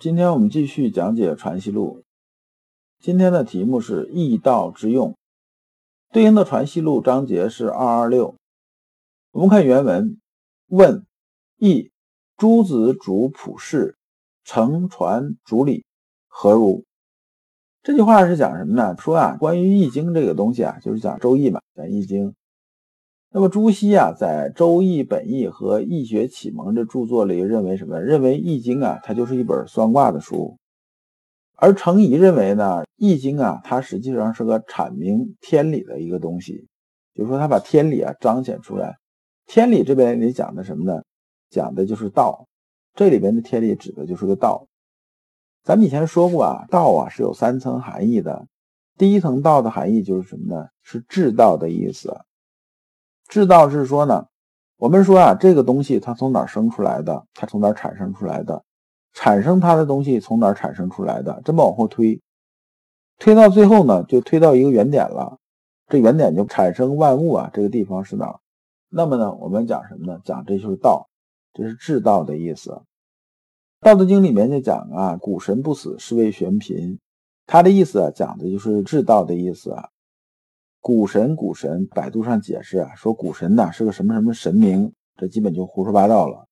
今天我们继续讲解《传习录》，今天的题目是“易道之用”，对应的《传习录》章节是二二六。我们看原文：“问易，诸子主普世，承传主礼，何如？”这句话是讲什么呢？说啊，关于《易经》这个东西啊，就是讲《周易》嘛，讲《易经》。那么朱熹啊，在《周易》《本义和《易学启蒙》这著作里认为什么？认为《易经》啊，它就是一本算卦的书。而程颐认为呢，《易经》啊，它实际上是个阐明天理的一个东西，就是说它把天理啊彰显出来。天理这边你讲的什么呢？讲的就是道。这里边的天理指的就是个道。咱们以前说过啊，道啊是有三层含义的。第一层道的含义就是什么呢？是至道的意思。至道是说呢，我们说啊，这个东西它从哪生出来的？它从哪产生出来的？产生它的东西从哪产生出来的？这么往后推，推到最后呢，就推到一个原点了。这原点就产生万物啊，这个地方是哪？那么呢，我们讲什么呢？讲这就是道，这是至道的意思。《道德经》里面就讲啊，古神不死，是谓玄牝。它的意思啊，讲的就是至道的意思啊。古神，古神，百度上解释啊，说古神呢是个什么什么神明，这基本就胡说八道了。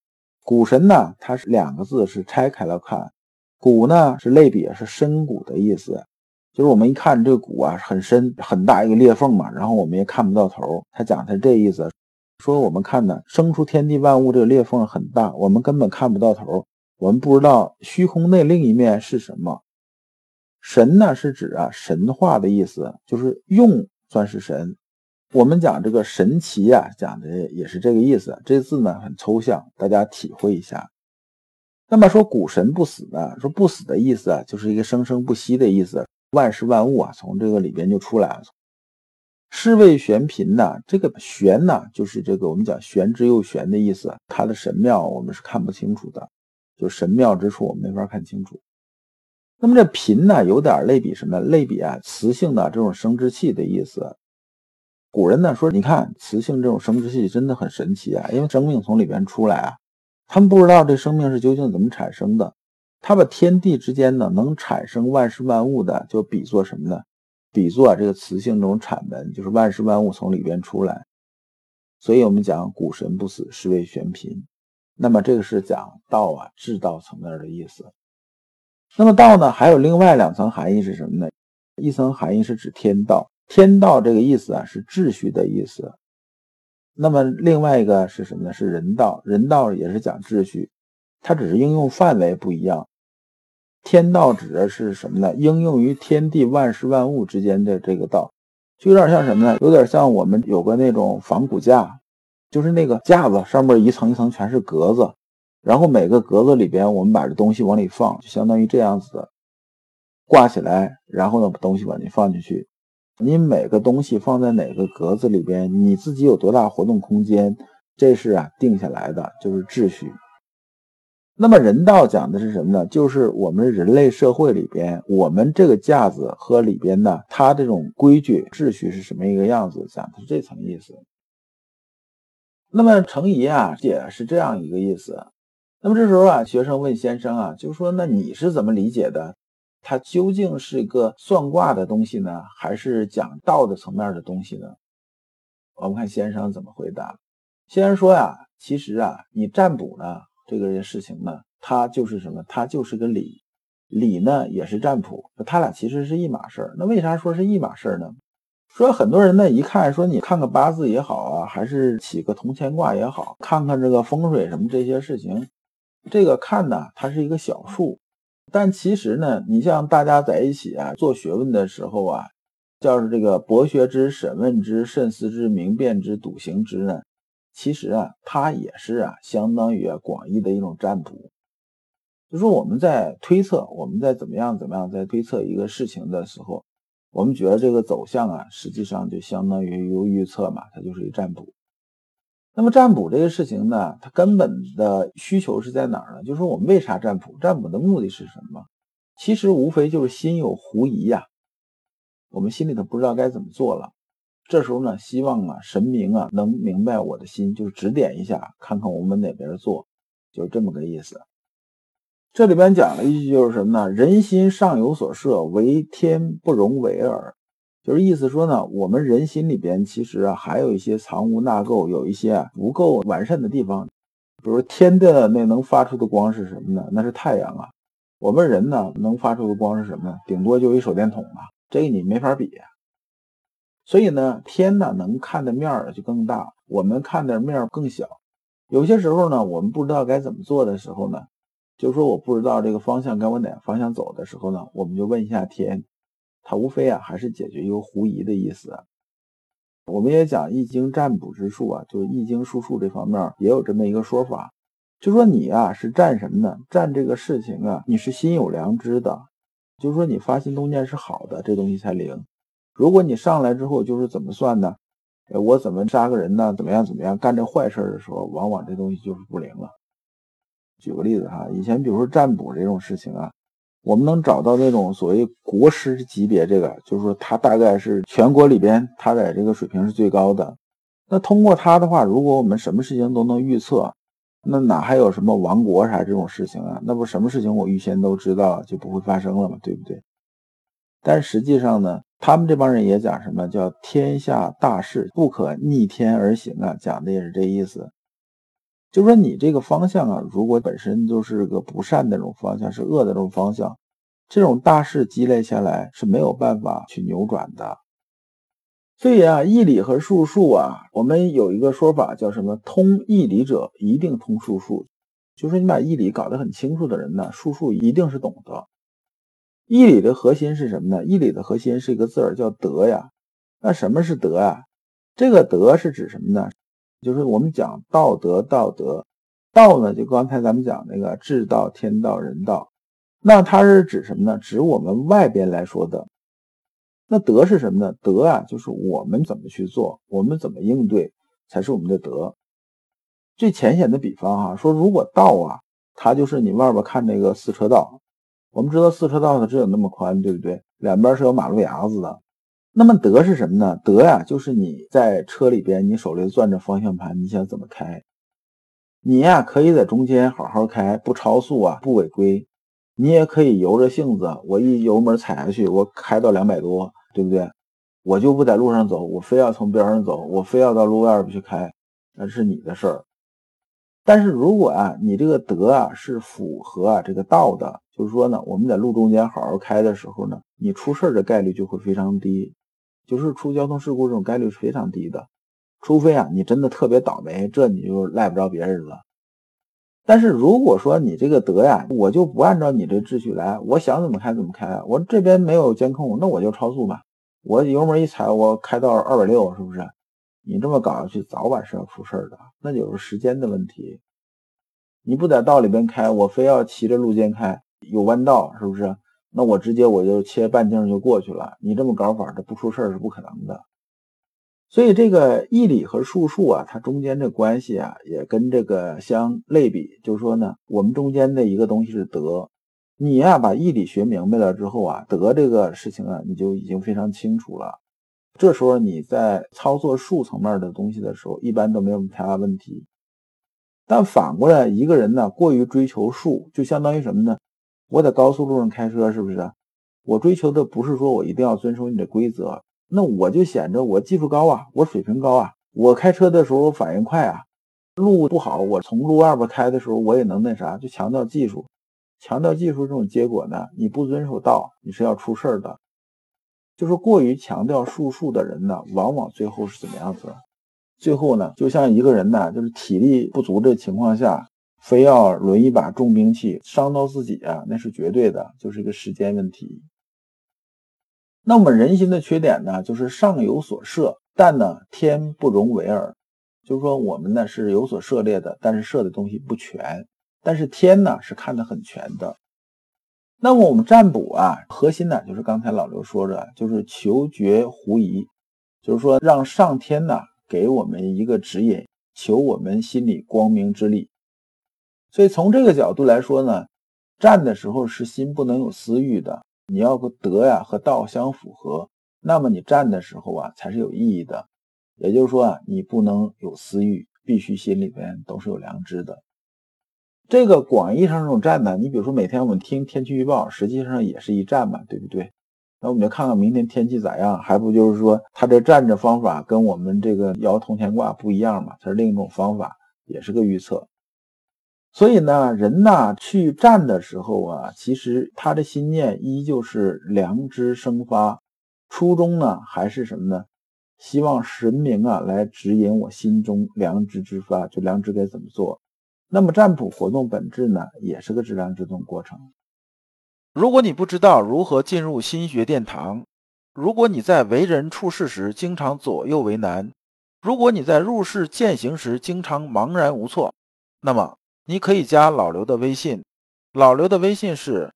古神呢，它是两个字，是拆开了看。古呢是类比，是深谷的意思，就是我们一看这个谷啊，很深很大一个裂缝嘛，然后我们也看不到头。他讲他这意思，说我们看呢，生出天地万物这个裂缝很大，我们根本看不到头，我们不知道虚空内另一面是什么。神呢是指啊神话的意思，就是用。算是神，我们讲这个神奇呀，讲的也是这个意思。这字呢很抽象，大家体会一下。那么说古神不死呢？说不死的意思啊，就是一个生生不息的意思。万事万物啊，从这个里边就出来了。是谓玄牝呢？这个玄呢，就是这个我们讲玄之又玄的意思。它的神妙我们是看不清楚的，就神妙之处我们没法看清楚。那么这贫呢，有点类比什么？类比啊，雌性的这种生殖器的意思。古人呢说，你看雌性这种生殖器真的很神奇啊，因为生命从里边出来啊，他们不知道这生命是究竟怎么产生的。他把天地之间呢能产生万事万物的，就比作什么呢？比作这个雌性这种产门，就是万事万物从里边出来。所以我们讲古神不死，是谓玄嫔。那么这个是讲道啊，至道层面的意思。那么道呢，还有另外两层含义是什么呢？一层含义是指天道，天道这个意思啊是秩序的意思。那么另外一个是什么呢？是人道，人道也是讲秩序，它只是应用范围不一样。天道指的是什么呢？应用于天地万事万物之间的这个道，就有点像什么呢？有点像我们有个那种仿古架，就是那个架子上面一层一层全是格子。然后每个格子里边，我们把这东西往里放，就相当于这样子的挂起来，然后呢把东西往里放进去。你每个东西放在哪个格子里边，你自己有多大活动空间，这是啊定下来的，就是秩序。那么人道讲的是什么呢？就是我们人类社会里边，我们这个架子和里边呢，它这种规矩秩序是什么一个样子，讲的是这层意思。那么程颐啊解是这样一个意思。那么这时候啊，学生问先生啊，就说：“那你是怎么理解的？它究竟是一个算卦的东西呢，还是讲道的层面的东西呢？”我们看先生怎么回答。先生说呀：“其实啊，你占卜呢，这个事情呢，它就是什么？它就是个理，理呢也是占卜，它俩其实是一码事儿。那为啥说是一码事儿呢？说很多人呢一看说你看个八字也好啊，还是起个铜钱卦也好，看看这个风水什么这些事情。”这个看呢，它是一个小数，但其实呢，你像大家在一起啊做学问的时候啊，叫是这个博学之、审问之、慎思之、明辨之、笃行之呢，其实啊，它也是啊，相当于啊广义的一种占卜。就说我们在推测，我们在怎么样怎么样在推测一个事情的时候，我们觉得这个走向啊，实际上就相当于有预测嘛，它就是一占卜。那么占卜这个事情呢，它根本的需求是在哪儿呢？就是说我们为啥占卜？占卜的目的是什么？其实无非就是心有狐疑呀，我们心里头不知道该怎么做了。这时候呢，希望啊神明啊能明白我的心，就是指点一下，看看我们哪边做，就这么个意思。这里边讲了一句，就是什么呢？人心尚有所设，为天不容为耳。就是意思说呢，我们人心里边其实啊还有一些藏污纳垢，有一些不够完善的地方。比如天的那能发出的光是什么呢？那是太阳啊。我们人呢能发出的光是什么呢？顶多就一手电筒啊，这个你没法比。所以呢，天呢能看的面儿就更大，我们看的面儿更小。有些时候呢，我们不知道该怎么做的时候呢。就是说，我不知道这个方向该往哪个方向走的时候呢，我们就问一下天，它无非啊还是解决一个狐疑的意思。我们也讲易经占卜之术啊，就是易经术数这方面也有这么一个说法，就说你啊是占什么呢？占这个事情啊，你是心有良知的，就是说你发心动念是好的，这东西才灵。如果你上来之后就是怎么算呢？我怎么杀个人呢？怎么样怎么样？干这坏事的时候，往往这东西就是不灵了。举个例子哈，以前比如说占卜这种事情啊，我们能找到那种所谓国师级别，这个就是说他大概是全国里边他在这个水平是最高的。那通过他的话，如果我们什么事情都能预测，那哪还有什么亡国啥这种事情啊？那不什么事情我预先都知道就不会发生了嘛，对不对？但实际上呢，他们这帮人也讲什么叫天下大事不可逆天而行啊，讲的也是这意思。就说你这个方向啊，如果本身就是个不善的那种方向，是恶的这种方向，这种大事积累下来是没有办法去扭转的。所以啊，义理和术数啊，我们有一个说法叫什么？通义理者一定通术数。就说你把义理搞得很清楚的人呢，术数一定是懂得。义理的核心是什么呢？义理的核心是一个字儿叫德呀。那什么是德啊？这个德是指什么呢？就是我们讲道德，道德，道呢，就刚才咱们讲那个至道、天道、人道，那它是指什么呢？指我们外边来说的。那德是什么呢？德啊，就是我们怎么去做，我们怎么应对，才是我们的德。最浅显的比方哈，说如果道啊，它就是你外边看那个四车道，我们知道四车道它只有那么宽，对不对？两边是有马路牙子的。那么德是什么呢？德呀，就是你在车里边，你手里攥着方向盘，你想怎么开？你呀，可以在中间好好开，不超速啊，不违规。你也可以由着性子，我一油门踩下去，我开到两百多，对不对？我就不在路上走，我非要从边上走，我非要到路外边去开，那是你的事儿。但是如果啊，你这个德啊是符合啊这个道的，就是说呢，我们在路中间好好开的时候呢，你出事儿的概率就会非常低。就是出交通事故这种概率是非常低的，除非啊你真的特别倒霉，这你就赖不着别人了。但是如果说你这个德呀，我就不按照你这秩序来，我想怎么开怎么开，我这边没有监控，那我就超速吧，我油门一踩，我开到二百六，是不是？你这么搞下去，早晚是要出事的，那就是时间的问题。你不在道里边开，我非要骑着路肩开，有弯道，是不是？那我直接我就切半径就过去了，你这么搞法，这不出事是不可能的。所以这个义理和术数啊，它中间这关系啊，也跟这个相类比，就是说呢，我们中间的一个东西是德。你呀，把义理学明白了之后啊，德这个事情啊，你就已经非常清楚了。这时候你在操作术层面的东西的时候，一般都没有太大问题。但反过来，一个人呢，过于追求术，就相当于什么呢？我在高速路上开车，是不是？我追求的不是说我一定要遵守你的规则，那我就显着我技术高啊，我水平高啊，我开车的时候反应快啊。路不好，我从路外边开的时候，我也能那啥，就强调技术，强调技术这种结果呢，你不遵守道，你是要出事儿的。就是过于强调术数的人呢，往往最后是怎么样子？最后呢，就像一个人呢，就是体力不足的情况下。非要抡一把重兵器伤到自己啊，那是绝对的，就是一个时间问题。那我们人心的缺点呢，就是上有所设，但呢天不容为耳，就是说我们呢是有所涉猎的，但是设的东西不全，但是天呢是看得很全的。那么我们占卜啊，核心呢就是刚才老刘说的，就是求绝狐疑，就是说让上天呢给我们一个指引，求我们心里光明之力。所以从这个角度来说呢，占的时候是心不能有私欲的，你要和德呀和道相符合，那么你占的时候啊才是有意义的。也就是说啊，你不能有私欲，必须心里边都是有良知的。这个广义上这种占呢，你比如说每天我们听天气预报，实际上也是一占嘛，对不对？那我们就看看明天天气咋样，还不就是说他这占着方法跟我们这个摇铜钱卦不一样嘛？它是另一种方法，也是个预测。所以呢，人呐去占的时候啊，其实他的心念依旧是良知生发，初衷呢还是什么呢？希望神明啊来指引我心中良知之发，就良知该怎么做。那么占卜活动本质呢，也是个知良知动过程。如果你不知道如何进入心学殿堂，如果你在为人处事时经常左右为难，如果你在入世践行时经常茫然无措，那么你可以加老刘的微信。老刘的微信是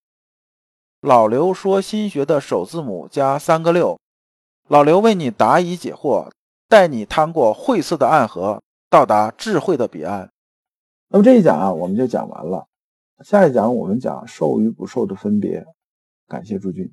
老刘说心学的首字母加三个六。老刘为你答疑解惑，带你趟过晦涩的暗河，到达智慧的彼岸。那么这一讲啊，我们就讲完了。下一讲我们讲受与不受的分别。感谢诸君。